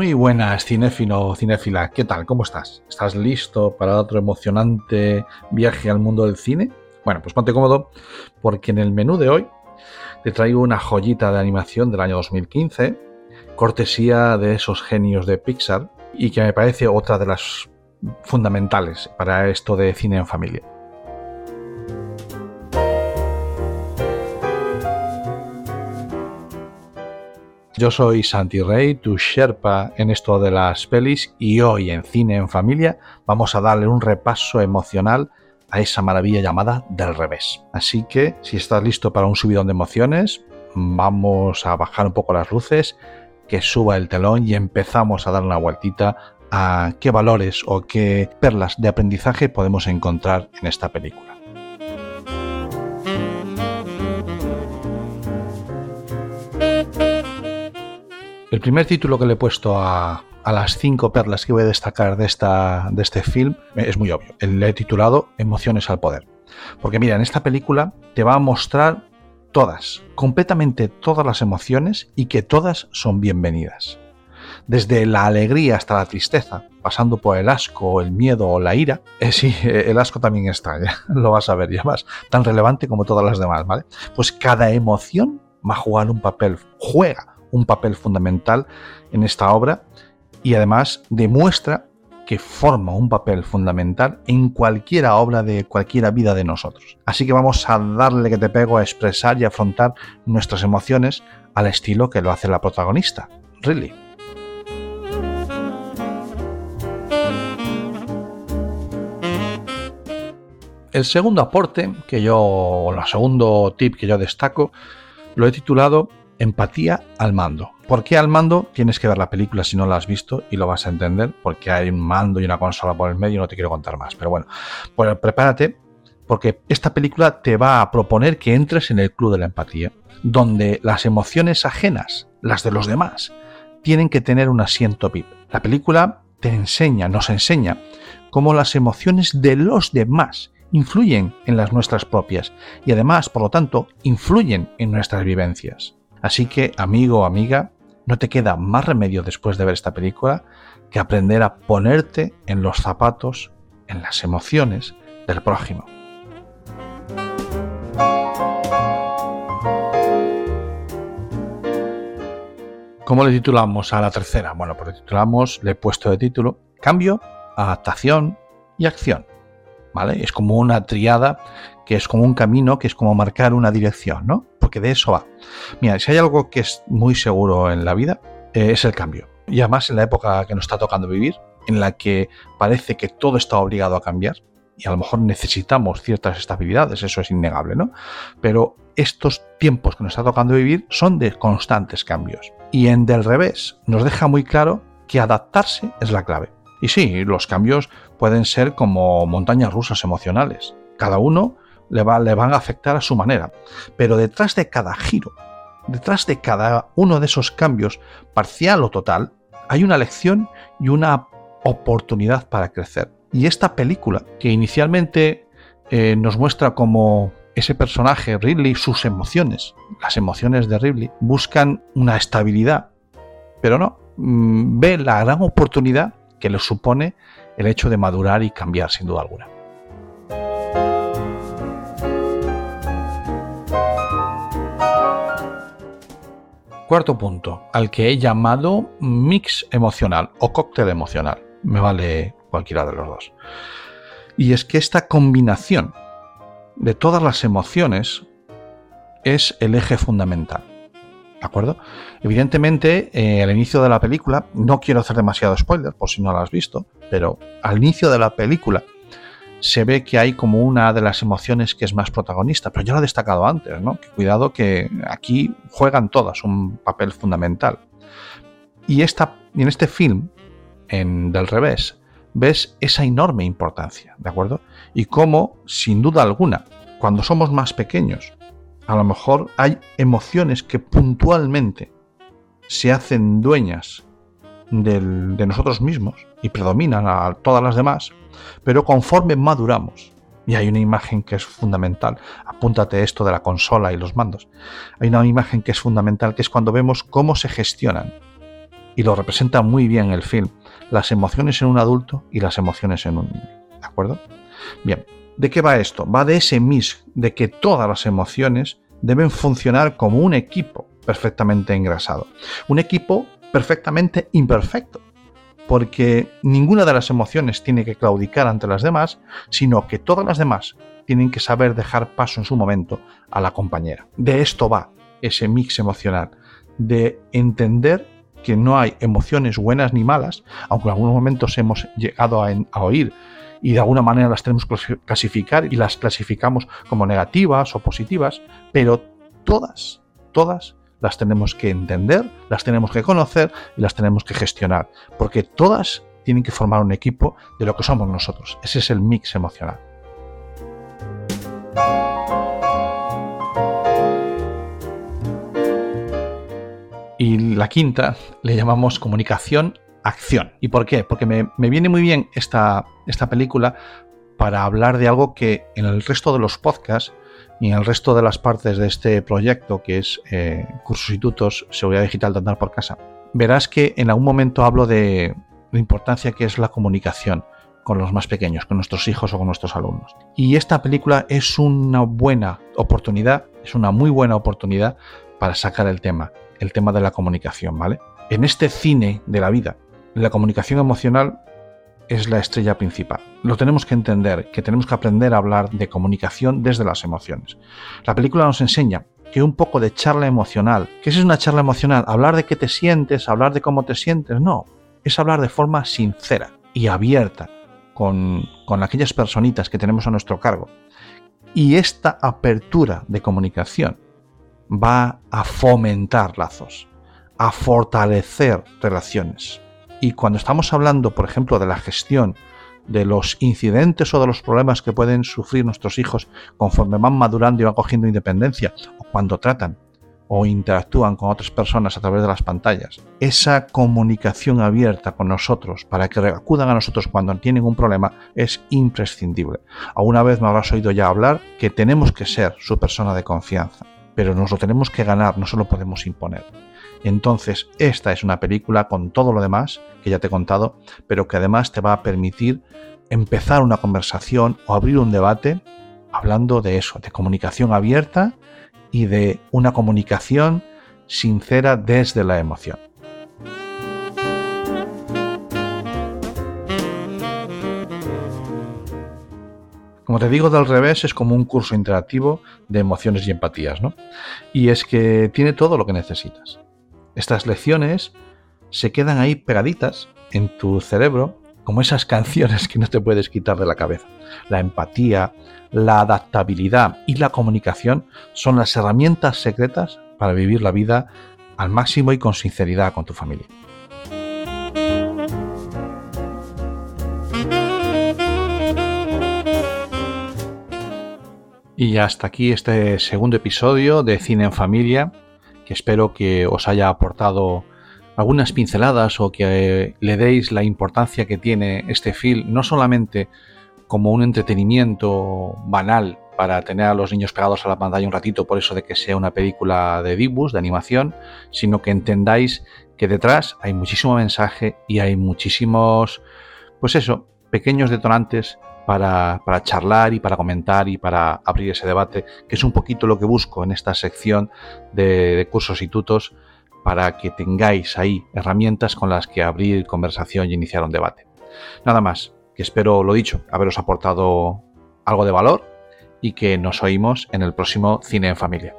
Muy buenas, cinéfilo o. ¿Qué tal? ¿Cómo estás? ¿Estás listo para otro emocionante viaje al mundo del cine? Bueno, pues ponte cómodo porque en el menú de hoy te traigo una joyita de animación del año 2015, cortesía de esos genios de Pixar y que me parece otra de las fundamentales para esto de cine en familia. Yo soy Santi Rey, tu Sherpa en esto de las pelis y hoy en Cine en Familia vamos a darle un repaso emocional a esa maravilla llamada del revés. Así que si estás listo para un subidón de emociones, vamos a bajar un poco las luces, que suba el telón y empezamos a dar una vueltita a qué valores o qué perlas de aprendizaje podemos encontrar en esta película. El primer título que le he puesto a, las cinco perlas que voy a destacar de, esta, de este film es muy obvio. Le he titulado Emociones al Poder. Porque mira, en esta película te va a mostrar todas, completamente todas las emociones y que todas son bienvenidas. Desde la alegría hasta la tristeza, pasando por el asco, el miedo o la ira. Eh, sí, el asco también está, lo vas a ver, ya más, tan relevante como todas las demás, ¿vale? Pues cada emoción va a jugar un papel, juega un papel fundamental en esta obra y además demuestra que forma un papel fundamental en cualquiera obra de cualquiera vida de nosotros. Así que vamos a darle que te pego a expresar y afrontar nuestras emociones al estilo que lo hace la protagonista, Ridley. El segundo aporte que yo, el segundo tip que yo destaco, lo he titulado Empatía al mando. ¿Por qué al mando? Tienes que ver la película si no la has visto y lo vas a entender, porque hay un mando y una consola por el medio y no te quiero contar más. Pero bueno, pues prepárate, porque esta película te va a proponer que entres en el club de la empatía, donde las emociones ajenas, las de los demás, tienen que tener un asiento VIP. La película te enseña, nos enseña, cómo las emociones de los demás influyen en las nuestras propias y además, por lo tanto, influyen en nuestras vivencias. Así que, amigo o amiga, no te queda más remedio después de ver esta película que aprender a ponerte en los zapatos, en las emociones del prójimo. ¿Cómo le titulamos a la tercera? Bueno, pues le titulamos, le he puesto de título Cambio, Adaptación y Acción. ¿Vale? Es como una triada que es como un camino, que es como marcar una dirección, ¿no? Porque de eso va. Mira, si hay algo que es muy seguro en la vida, eh, es el cambio. Y además en la época que nos está tocando vivir, en la que parece que todo está obligado a cambiar, y a lo mejor necesitamos ciertas estabilidades, eso es innegable, ¿no? Pero estos tiempos que nos está tocando vivir son de constantes cambios. Y en del revés nos deja muy claro que adaptarse es la clave. Y sí, los cambios pueden ser como montañas rusas emocionales. Cada uno le, le van a afectar a su manera. Pero detrás de cada giro, detrás de cada uno de esos cambios, parcial o total, hay una lección y una oportunidad para crecer. Y esta película, que inicialmente eh, nos muestra como ese personaje, Ridley, sus emociones, las emociones de Ridley, buscan una estabilidad, pero no, mm, ve la gran oportunidad que le supone el hecho de madurar y cambiar, sin duda alguna. Cuarto punto, al que he llamado mix emocional o cóctel emocional. Me vale cualquiera de los dos. Y es que esta combinación de todas las emociones es el eje fundamental. ¿De acuerdo? Evidentemente, eh, al inicio de la película, no quiero hacer demasiado spoiler por si no lo has visto, pero al inicio de la película se ve que hay como una de las emociones que es más protagonista, pero yo lo he destacado antes, ¿no? Cuidado que aquí juegan todas un papel fundamental. Y esta, en este film, en Del revés, ves esa enorme importancia, ¿de acuerdo? Y cómo, sin duda alguna, cuando somos más pequeños, a lo mejor hay emociones que puntualmente se hacen dueñas de nosotros mismos y predominan a todas las demás, pero conforme maduramos, y hay una imagen que es fundamental, apúntate esto de la consola y los mandos, hay una imagen que es fundamental, que es cuando vemos cómo se gestionan y lo representa muy bien el film, las emociones en un adulto y las emociones en un niño. ¿De acuerdo? Bien, ¿de qué va esto? Va de ese mix, de que todas las emociones deben funcionar como un equipo perfectamente engrasado. Un equipo perfectamente imperfecto, porque ninguna de las emociones tiene que claudicar ante las demás, sino que todas las demás tienen que saber dejar paso en su momento a la compañera. De esto va ese mix emocional, de entender que no hay emociones buenas ni malas, aunque en algunos momentos hemos llegado a, oír y de alguna manera las tenemos que clasificar y las clasificamos como negativas o positivas, pero todas, todas las tenemos que entender, las tenemos que conocer y las tenemos que gestionar, porque todas tienen que formar un equipo de lo que somos nosotros. Ese es el mix emocional. Y la quinta le llamamos comunicación acción. ¿Y por qué? Porque me, viene muy bien esta, esta película para hablar de algo que en el resto de los podcasts y en el resto de las partes de este proyecto, que es eh, Cursos y Tutos, Seguridad Digital de Andar por Casa, verás que en algún momento hablo de la importancia que es la comunicación con los más pequeños, con nuestros hijos o con nuestros alumnos. Y esta película es una buena oportunidad, es una muy buena oportunidad para sacar el tema, el tema de la comunicación, ¿vale? En este cine de la vida, la comunicación emocional es la estrella principal. Lo tenemos que entender, que tenemos que aprender a hablar de comunicación desde las emociones. La película nos enseña que un poco de charla emocional, ¿qué es una charla emocional? Hablar de qué te sientes, hablar de cómo te sientes, no, es hablar de forma sincera y abierta con, con aquellas personitas que tenemos a nuestro cargo. Y esta apertura de comunicación va a fomentar lazos, a fortalecer relaciones. Y cuando estamos hablando, por ejemplo, de la gestión de los incidentes o de los problemas que pueden sufrir nuestros hijos conforme van madurando y van cogiendo independencia, o cuando tratan o interactúan con otras personas a través de las pantallas, esa comunicación abierta con nosotros para que acudan a nosotros cuando tienen un problema es imprescindible. Alguna vez me habrás oído ya hablar que tenemos que ser su persona de confianza, pero nos lo tenemos que ganar, no se lo podemos imponer. Entonces, esta es una película con todo lo demás que ya te he contado, pero que además te va a permitir empezar una conversación o abrir un debate hablando de eso, de comunicación abierta y de una comunicación sincera desde la emoción. Como te digo, del revés es como un curso interactivo de emociones y empatías, ¿no? Y es que tiene todo lo que necesitas. Estas lecciones se quedan ahí pegaditas en tu cerebro como esas canciones que no te puedes quitar de la cabeza. La empatía, la adaptabilidad y la comunicación son las herramientas secretas para vivir la vida al máximo y con sinceridad con tu familia. Y hasta aquí este segundo episodio de Cine en Familia espero que os haya aportado algunas pinceladas o que le deis la importancia que tiene este film, no solamente como un entretenimiento banal para tener a los niños pegados a la pantalla un ratito por eso de que sea una película de dibus, de animación, sino que entendáis que detrás hay muchísimo mensaje y hay muchísimos, pues eso, pequeños detonantes para, charlar y para comentar y para abrir ese debate, que es un poquito lo que busco en esta sección de, cursos y tutos, para que tengáis ahí herramientas con las que abrir conversación y iniciar un debate. Nada más, que espero, lo dicho, haberos aportado algo de valor y que nos oímos en el próximo Cine en Familia.